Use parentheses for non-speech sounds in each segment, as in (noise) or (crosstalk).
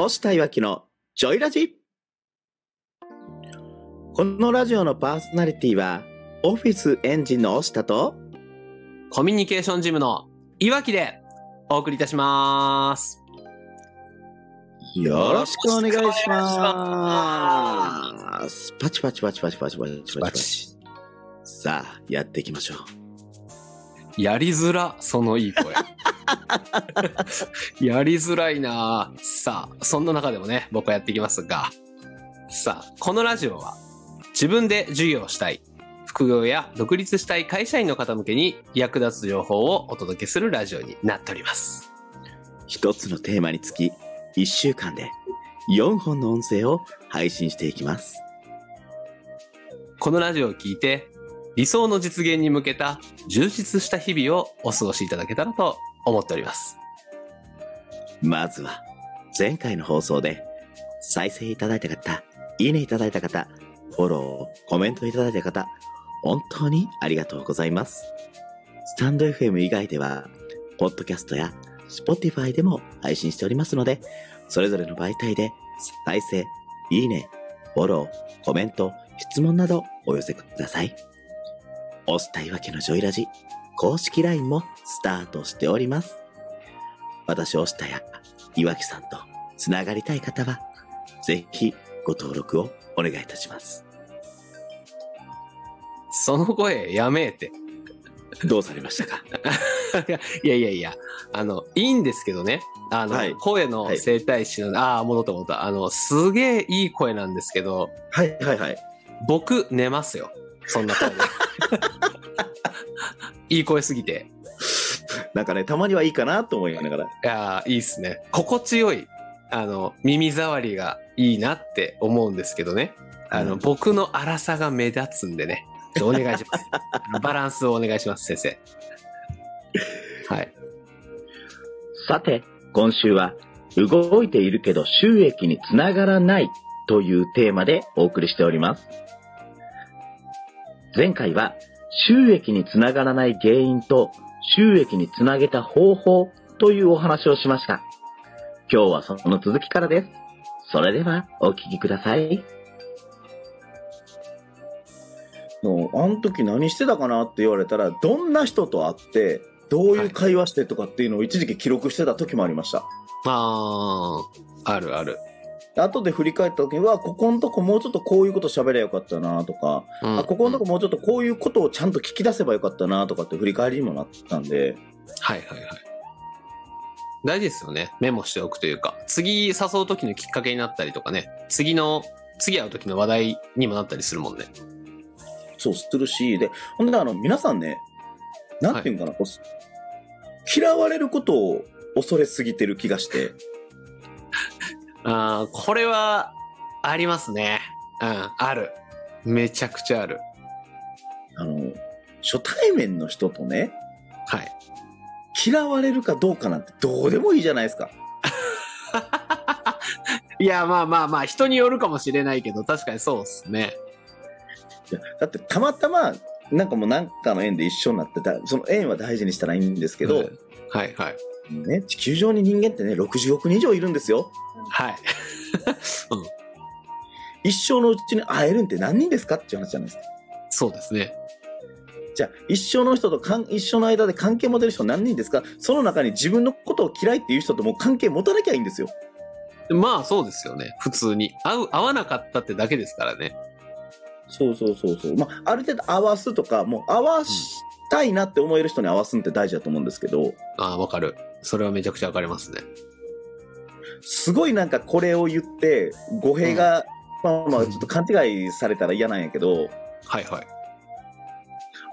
押したいわきのジョイラジ。このラジオのパーソナリティはオフィスエンジンの押したとコミュニケーションジムのいわきでお送りいたします。よろしくお願いします。パチパチパチパチパチ。パチパチ。さあやっていきましょう。やりづら、そのいい声。(laughs) やりづらいなぁさあ、そんな中でもね、僕はやっていきますが。さあ、このラジオは、自分で授業をしたい、副業や独立したい会社員の方向けに役立つ情報をお届けするラジオになっております。一つのテーマにつき、一週間で4本の音声を配信していきます。このラジオを聞いて、理想の実現に向けた充実した日々をお過ごしいただけたらと思っております。まずは、前回の放送で再生いただいた方、いいねいただいた方、フォロー、コメントいただいた方、本当にありがとうございます。スタンド FM 以外では、ポッドキャストや Spotify でも配信しておりますので、それぞれの媒体で再生、いいね、フォロー、コメント、質問などお寄せください。押したいわけのジョイラジ公式 LINE もスタートしております。私、押したや岩木さんとつながりたい方は、ぜひご登録をお願いいたします。その声やめえて。どうされましたか？(laughs) いやいやいや、あの、いいんですけどね。あの、はい声の整体師の、ああ、戻った戻った。あの、すげえいい声なんですけど、はいはいはい。僕寝ますよ。そんな声で。(laughs) いい声すぎて。なんかね、たまにはいいかなと思いながら。いやーいいっすね。心地よい、あの、耳障りがいいなって思うんですけどね。あの、うん僕の荒さが目立つんでね。お願いします？(laughs) バランスをお願いします、先生。はい。さて、今週は、動いているけど収益につながらないというテーマでお送りしております。前回は、収益につながらない原因と収益につなげた方法というお話をしました。今日はその続きからです。それではお聞きください。もう、あの時何してたかなって言われたら、どんな人と会って、どういう会話してとかっていうのを一時期記録してた時もありました。あー、あるある。後で振り返った時には、ここのとこもうちょっとこういうこと喋ればよかったなとか、うんあここのとこもうちょっとこういうことをちゃんと聞き出せばよかったなとかって振り返りにもなったんで、はいはいはい。大事ですよね。メモしておくというか、次誘う時のきっかけになったりとかね、次の、次会う時の話題にもなったりするもんね。そうするし、で、ほんであの、皆さんね、なんていうんかな、こう嫌われることを恐れすぎてる気がして、あーこれは、ありますね。うん、ある。めちゃくちゃある。あの、初対面の人とね、はい。嫌われるかどうかなんてどうでもいいじゃないですか。(laughs) いや、まあまあまあ、人によるかもしれないけど、確かにそうですね。いやだってたまたま、なんかもうなんかの縁で一緒になってた、その縁は大事にしたらいいんですけど、うんはいはい。ね、地球上に人間ってね、60億人以上いるんですよ。はい。一生のうちに会えるんって何人ですかっていう話じゃないですか。そうですね。じゃあ、一生の人とかん一生の間で関係持てる人何人ですかその中に自分のことを嫌いっていう人とも関係持たなきゃいいんですよ。まあそうですよね。普通に。合う、合わなかったってだけですからね。そうそうそうそう。まあ、ある程度合わすとか、もう合わしたいなって思える人に合わすんって大事だと思うんですけど、ああ、わかる。それはめちゃくちゃわかりますね。すごいなんかこれを言って、語弊が、まあまあちょっと勘違いされたら嫌なんやけど、はいはい。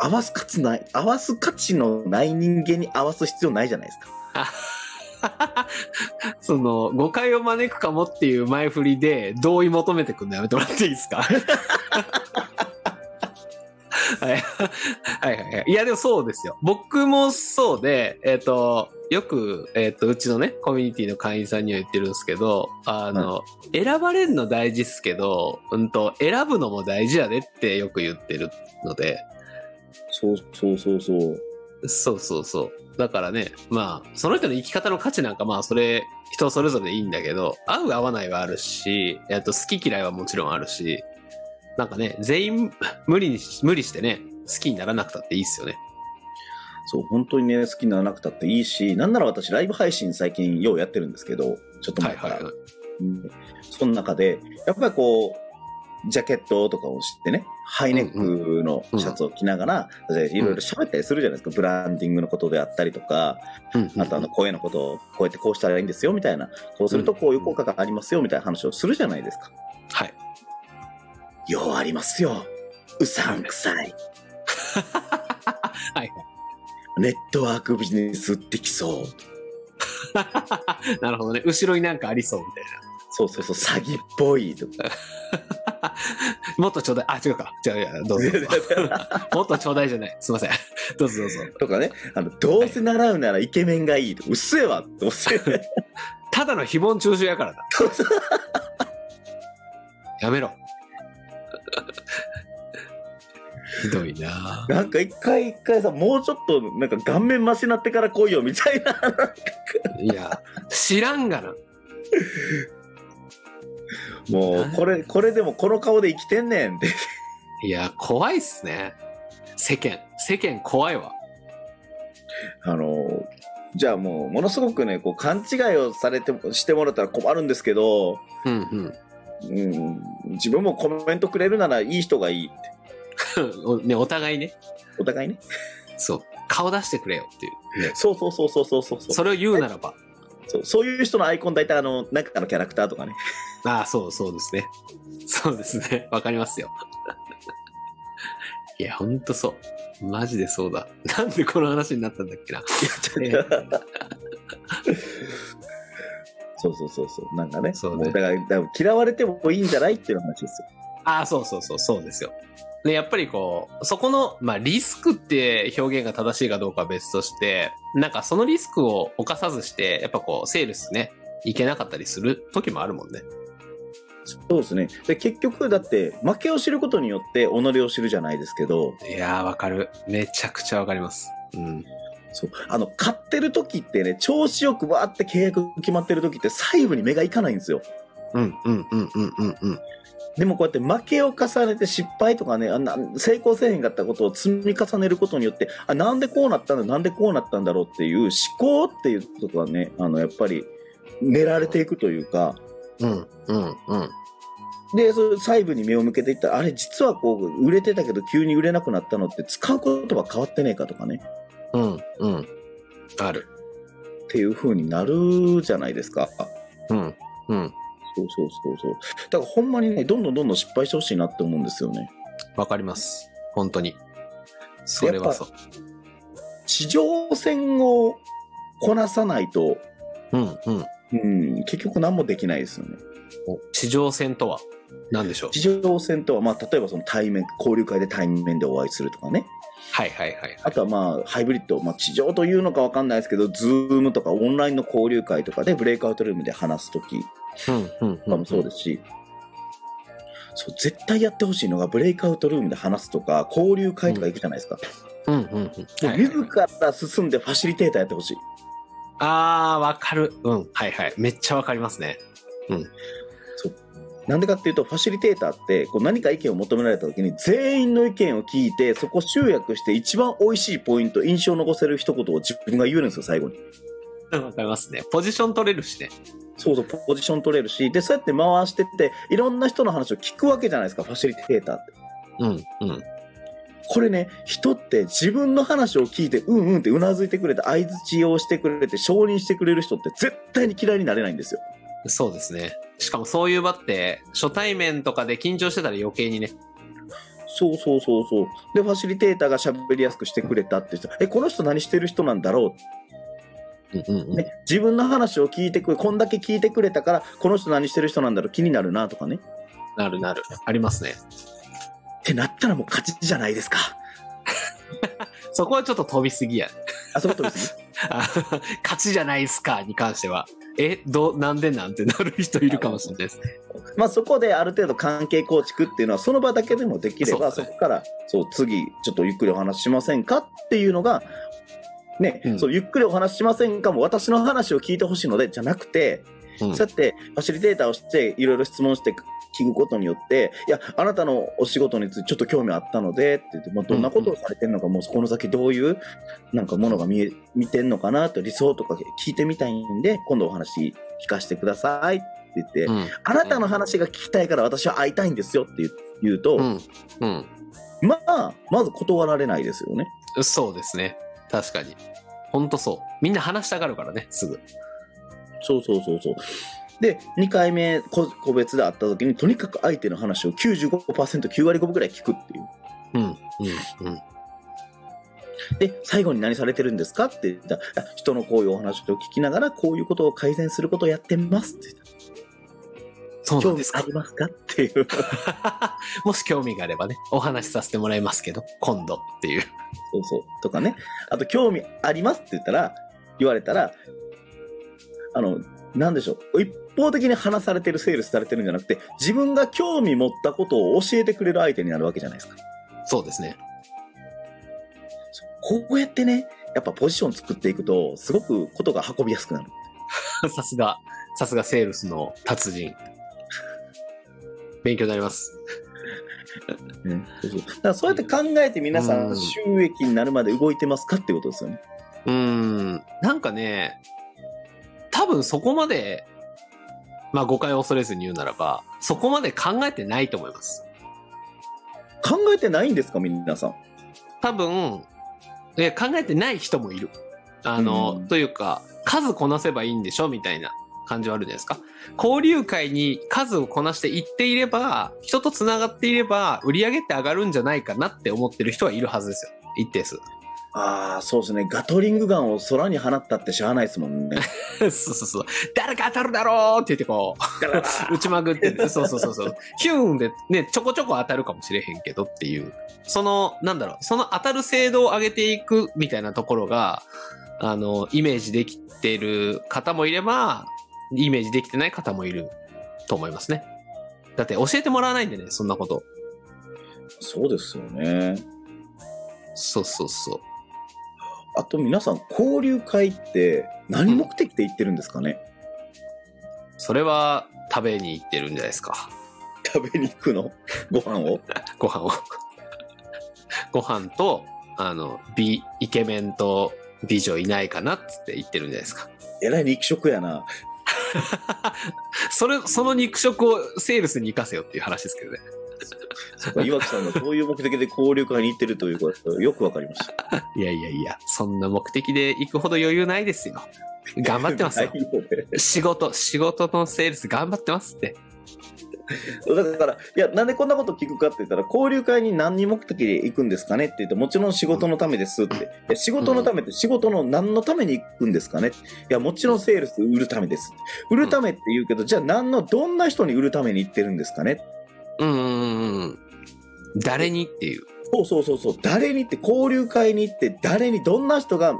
合わす価値ない、合わす価値のない人間に合わす必要ないじゃないですか。(laughs) その、誤解を招くかもっていう前振りで同意求めてくるのやめてもらっていいですか？(laughs) はいはいはいはい。いや、でもそうですよ。僕もそうで、えっ、と、よく、えっ、と、うちのね、コミュニティの会員さんには言ってるんですけど、あの、選ばれるの大事っすけど、うんと、選ぶのも大事やでってよく言ってるので、そうそうそうそう。そうそうそう。だからね、まあ、その人の生き方の価値なんか、まあ、それ、人それぞれいいんだけど、合う合わないはあるし、えっと、好き嫌いはもちろんあるし、なんかね、全員無理にし、無理してね、好きにならなくたっていいっすよね。そう、本当にね、好きにならなくたっていいし、なんなら私、ライブ配信最近ようやってるんですけど、ちょっと前から。はいはいはい。うんその中で、やっぱりこう、ジャケットとかをしてね、ハイネックのシャツを着ながら、でいろいろ喋ったりするじゃないですか、ブランディングのことであったりとか、あとあの声のことをこうやってこうしたらいいんですよみたいな、こうするとこういう効果がありますよみたいな話をするじゃないですか。はい。ようありますよ。うさんくさい。(laughs) はい。ネットワークビジネスってきそう。(laughs) なるほどね。後ろになんかありそうみたいな。そうそうそう、詐欺っぽいとか。(laughs) もっとちょうだい。あ、違うか。じゃあ、いやどうぞどうぞ。もっとちょうだいじゃない。すいません。どうぞどうぞ。とかね、あの、どうせ習うならイケメンがいいとか、うっせえわって思って。ただの誹謗中傷やからな。やめろ。(laughs) ひどいななんか一回一回さ、もうちょっとなんか顔面マシになってから来いよみたいな。いや、知らんがな。もう、これ、これでもこの顔で生きてんねんって。いや、怖いっすね。世間。世間怖いわ。あの、じゃあもう、ものすごくね、こう、勘違いをされて、してもらったら困るんですけど、うんうん、自分もコメントくれるならいい人がいいって。(laughs) うん。おね、お互いね。お互いね。そう。顔出してくれよっていう。ね、そうそうそうそうそうそう。それを言うならば。そうそういう人のアイコン大体あの、なんかのキャラクターとかね。ああ、そうそうですね。そうですね。わかりますよ。いや、ほんとそう。マジでそうだ。なんでこの話になったんだっけな。そうそうそうそう。なんかね。そうねもだから、だから嫌われてもいいんじゃないっていう話ですよ。ああ、そうそうそう、そうですよ。で、やっぱりこう、そこの、まあ、リスクって表現が正しいかどうかは別として、なんかそのリスクを犯さずして、やっぱこう、セールスね、いけなかったりする時もあるもんね。そうですね。で、結局、だって、負けを知ることによって、己を知るじゃないですけど、いやー、わかる。めちゃくちゃわかります。うん。そう。あの、買ってる時ってね、調子よくわーって契約決まってる時って、細部に目がいかないんですよ。うん、うん、うん、うん、うん、うん。でもこうやって負けを重ねて失敗とかね、あな成功せえへんかったことを積み重ねることによって、あ、なんでこうなったんだ、なんでこうなったんだろうっていう思考っていうことはね、あの、やっぱり、練られていくというか、うん、うん、うん。で、それ細部に目を向けていったら、あれ、実はこう、売れてたけど急に売れなくなったのって、使う言葉変わってねえかとかね、うん、うん。ある。っていう風になるじゃないですか。うん、うん。そうそうそうそう。だからほんまにね、どんどんどんどん失敗してほしいなって思うんですよね。わかります。本当に。それはそう。地上戦をこなさないと、うん、うん。うん、結局何もできないですよね。お地上戦とは何でしょう？地上戦とは、まあ、例えばその対面、交流会で対面でお会いするとかね。はいはいはい。あとはまあ、ハイブリッド、まあ、地上というのかわかんないですけど、ズームとかオンラインの交流会とかでブレイクアウトルームで話すときうん、うん、とかもそうですし、そう、絶対やってほしいのが、ブレイクアウトルームで話すとか、交流会とか行くじゃないですか。うん、うん、うん。自ら進んでファシリテーターやってほしい。あー、わかる。うん、はいはい。めっちゃわかりますね。なんでかっていうと、ファシリテーターって、こう何か意見を求められた時に、全員の意見を聞いて、そこを集約して、一番美味しいポイント、印象を残せる一言を自分が言えるんですよ、最後に。わかりますね。ポジション取れるしね。そうそう、ポジション取れるし、で、そうやって回してって、いろんな人の話を聞くわけじゃないですか、ファシリテーターって。うん、うん。これね、人って自分の話を聞いて、うんうんってうなずいてくれて、相づちをしてくれて、承認してくれる人って絶対に嫌いになれないんですよ。そうですね。しかもそういう場って、初対面とかで緊張してたら余計にね。そうそうそうそう。で、ファシリテーターが喋りやすくしてくれたって人、え、この人何してる人なんだろう？んうんうう、ね、自分の話を聞いてくれ、こんだけ聞いてくれたから、この人何してる人なんだろう、気になるなとかね。なるなる。ありますね。ってなったらもう勝ちじゃないですか。(laughs) そこはちょっと飛びすぎや。あそことですね。(laughs) あ勝ちじゃないっすかに関しては。え、どう、なんでなんてなる人いるかもしれないですね。まあそこである程度関係構築っていうのはその場だけでもできればそ,、こからそう次ちょっとゆっくりお話ししませんかっていうのがね、うんそうゆっくりお話ししませんかも私の話を聞いてほしいのでじゃなくて、うん。そうやってファシリテーターをしていろいろ質問して聞くことによっていやあなたのお仕事についてちょっと興味あったのでって言って、まあ、どんなことをされてるのか、もうこの先どういうなんかものが見え見てんのかなと理想とか聞いてみたいんで今度お話聞かせてくださいって言って、うん。あなたの話が聞きたいから私は会いたいんですよって言う言うと、うん。うん。まあまず断られないですよね。そうですね。確かに。本当そう。みんな話したがるからねすぐそうそうそうそう。で、2回目個個別で会った時に、とにかく相手の話を95%、9割5分ぐらい聞くっていう。うんうんうんで、最後に何されてるんですかって言った人のこういうお話を聞きながら、こういうことを改善することをやってますって言ったそうなんですか興味ありますかっていう。(laughs) もし興味があればねお話しさせてもらいますけど今度っていうそうそう。とかね。あと、興味ありますって言ったら、言われたら、あの、なんでしょう。一方的に話されてる、セールスされてるんじゃなくて、自分が興味持ったことを教えてくれる相手になるわけじゃないですか。そうですねこうやってね、やっぱポジション作っていくと、すごくことが運びやすくなる。(laughs) さすがさすがセールスの達人勉強になります (laughs) そうそうだからそうやって考えて皆さうんん収益になるまで動いてますかってことですよね。うーんなんかね多分そこまでまあ誤解を恐れずに言うならばそこまで考えてないと思います。考えてないんですか皆さん？多分え考えてない人もいる。あの、うん。というか数こなせばいいんでしょみたいな感じはあるじゃないですか。交流会に数をこなしていっていれば人とつながっていれば売り上げって上がるんじゃないかなって思ってる人はいるはずですよ。一定数ああ、そうですね。ガトリングガンを空に放ったってしゃあないですもんね。(laughs) そうそうそう。誰か当たるだろうって言ってこう。打ちまくっててそうそうそうそう。ヒューンでねちょこちょこ当たるかもしれへんけどっていう。そのなんだろう。その当たる精度を上げていくみたいなところがあのイメージできてる方もいればイメージできてない方もいると思いますね。だって教えてもらわないんでねそんなこと。そうですよね。そうそうそうあと皆さん、交流会って何目的で行ってるんですかね、それは食べに行ってるんじゃないですか。食べに行くの？ご飯を？(laughs) ご飯を。ご飯とあの美イケメンと美女いないかなっつって言ってるんじゃないですか。えらい肉食やな。(laughs) それその肉食をセールスに生かせよっていう話ですけどねそ岩木さんがそういう目的で交流会に行ってるということがよくわかりました。(laughs) いやいやいやそんな目的で行くほど余裕ないですよ。頑張ってますよ。仕事仕事のセールス頑張ってますって。だから、いや、なんでこんなこと聞くかって言ったら、交流会に何に目的で行くんですかねって言って、もちろん仕事のためですって。いや仕事のためって仕事の何のために行くんですかねいや、もちろんセールス売るためです。売るためって言うけど、じゃあ何の、どんな人に売るために行ってるんですかねうんうんうん誰にっていう、そうそうそうそう。誰にって、交流会に行って、誰に、どんな人が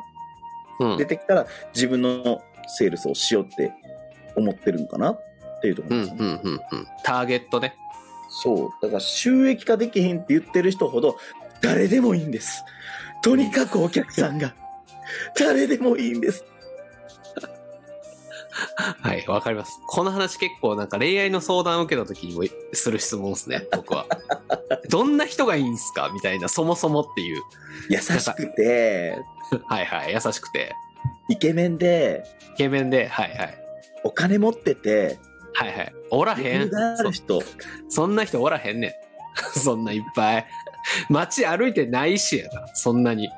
うん出てきたら自分のセールスをしようって思ってるんかな？っていうところですね。うんうんうんうんターゲットねそう。だから収益化できへんって言ってる人ほど誰でもいいんです。とにかくお客さんが誰でもいいんです。(laughs) はい、わかります。この話結構なんか恋愛の相談を受けた時にもする質問ですね、僕は。(laughs) どんな人がいいんすかみたいな、そもそもっていう。優しくて、はいはい、優しくて。イケメンで、イケメンで、はいはい。お金持ってて、はいはい。おらへん。そそんな人おらへんねん。(laughs) そんないっぱい。街歩いてないしやな、そんなに。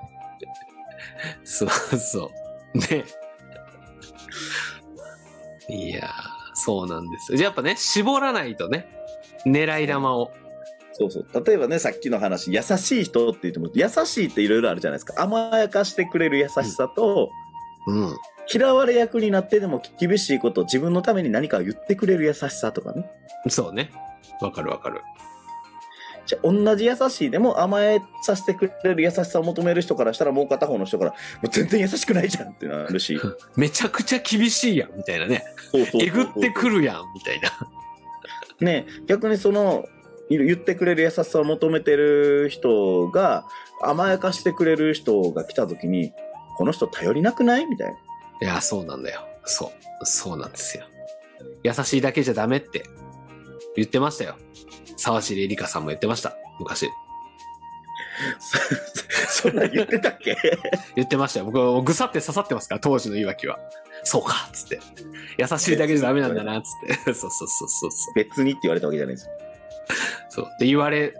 そうそう。ね。いやー、そうなんですよ。じゃあやっぱね、絞らないとね、狙い玉を。そうそう。例えばね、さっきの話、優しい人って言っても、優しいっていろいろあるじゃないですか。甘やかしてくれる優しさと、うん。嫌われ役になってでも厳しいことを自分のために何かを言ってくれる優しさとかね。そうね。わかるわかる。じゃあ同じ優しいでも甘えさせてくれる優しさを求める人からしたらもう片方の人からもう全然優しくないじゃんってなるし (laughs) めちゃくちゃ厳しいやん、みたいなね。えぐってくるやん、みたいな。ね逆にその言ってくれる優しさを求めてる人が甘やかしてくれる人が来た時にこの人頼りなくないみたいな。いや、そうなんだよ。そう。そうなんですよ。優しいだけじゃダメって言ってましたよ。沢尻エリカさんも言ってました。昔。そ (laughs) そんなん言ってたっけ？(laughs) 言ってましたよ。僕、ぐさって刺さってますから、当時のいわきは。そうかっつって。優しいだけじゃダメなんだなっつって。(laughs) そうそうそうそうそう。別にって言われたわけじゃないですよ。そう。って言われ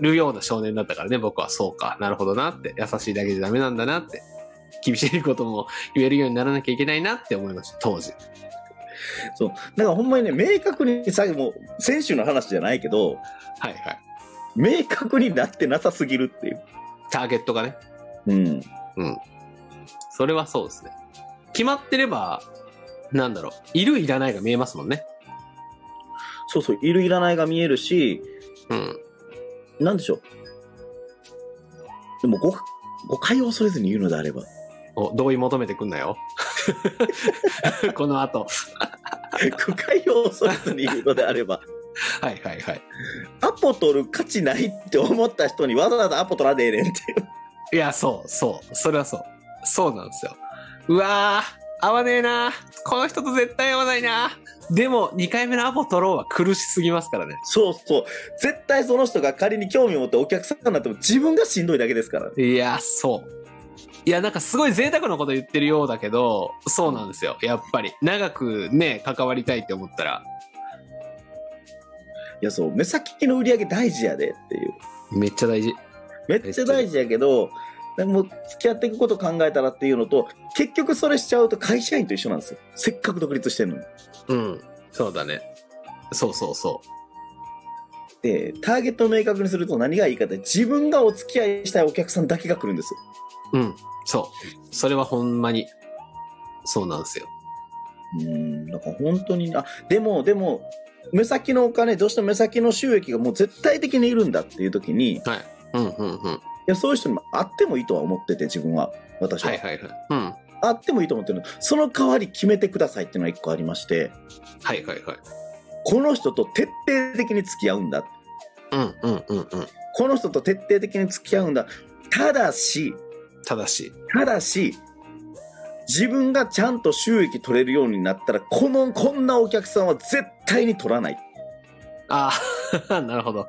るような少年だったからね、僕はそうか。なるほどなって。優しいだけじゃダメなんだなって。厳しいことも言えるようにならなきゃいけないなって思いました、当時。(laughs) そう。だからほんまにね、明確に、さっきも、選手の話じゃないけど、はいはい。明確になってなさすぎるっていう。ターゲットがね。うん。うん。それはそうですね。決まってれば、なんだろう。いるいらないが見えますもんね。そうそう、いるいらないが見えるし、うん。なんでしょう。でも誤、誤解を恐れずに言うのであれば、お、同意求めてくんなよ。(laughs) この後。誤解を恐れずに言うのであれば、はいはいはい。アポ取る価値ないって思った人にわざわざアポ取らねえねんっていう。いや、そう、そう。それはそう。そうなんですよ。うわー、合わねえな。この人と絶対合わないな。でも、2回目のアポ取ろうは苦しすぎますからね。そうそう。絶対その人が仮に興味を持ってお客さんになっても自分がしんどいだけですから。いや、そう。いや、なんかすごい贅沢なこと言ってるようだけど、そうなんですよ。やっぱり。長くね、関わりたいって思ったら、いや、そう、目先の売り上げ大事やでっていう。めっちゃ大事。めっちゃ大事やけど、でも付き合っていくこと考えたらっていうのと、結局それしちゃうと会社員と一緒なんですよ。せっかく独立してるのに。うん。そうだね。そうそうそで、ターゲットを明確にすると何がいいかって、自分がお付き合いしたいお客さんだけが来るんですよ。う。うん。そう。それはほんまに、そうなんですよ。うん、だから本当に、あ、でも、でも、目先のお金、どうしても目先の収益がもう絶対的にいるんだっていう時に、いはい。うんうんうん。や、そういう人にもあってもいいとは思ってて、自分は。私は。はいはいはい。うん。あってもいいと思ってるの。その代わり決めてくださいっていうのが一個ありまして、はいはいはい。この人と徹底的に付き合うんだ。うんうんうんうん。この人と徹底的に付き合うんだ。ただし、ただし。ただし、自分がちゃんと収益取れるようになったら、この、こんなお客さんは絶対に取らない。ああ、(laughs) なるほど。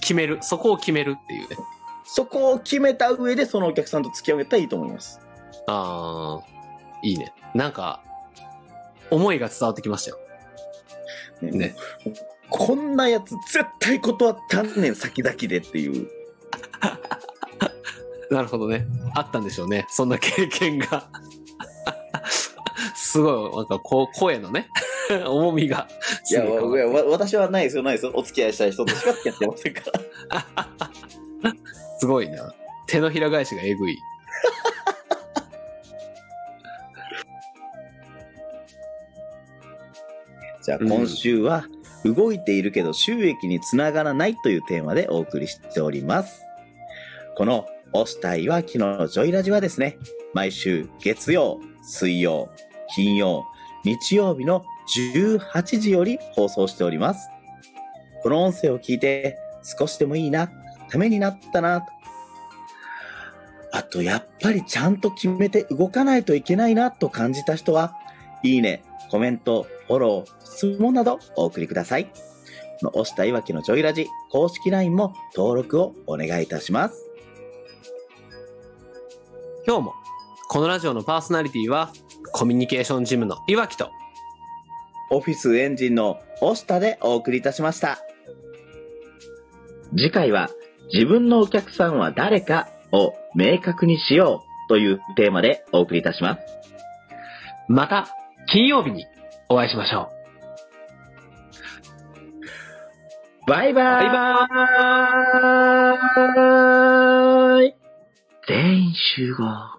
決める。そこを決めるっていうね。そこを決めた上で、そのお客さんと付き合えたらいいと思います。ああ、いいね。なんか、思いが伝わってきましたよ。ねねこんなやつ絶対断ったんねん先々でっていう。(laughs) なるほどね。あったんでしょうね。そんな経験が。(laughs) すごい、なんかこう、声のね、(laughs) 重みが。いや、私はないですよ、ないですよ。お付き合いしたい人としか付き合ってませんから。(laughs) すごいな。手のひら返しがえぐい。じゃあ今週は、動いているけど収益につながらないというテーマでお送りしております。この、押したいわきのジョイラジはですね、毎週月曜、水曜、金曜、日曜日の18時より放送しております。この音声を聞いて少しでもいいな、ためになったな、とあとやっぱりちゃんと決めて動かないといけないなと感じた人は、いいね、コメント、フォロー、質問などお送りください。押したいわきのジョイラジ公式 LINE も登録をお願いいたします。今日も、このラジオのパーソナリティは、コミュニケーションジムのいわきと、オフィスエンジンの押したでお送りいたしました。次回は自分のお客さんは誰かを明確にしようというテーマでお送りいたします。また、金曜日にお会いしましょバイバーイバイバーイ全員集合。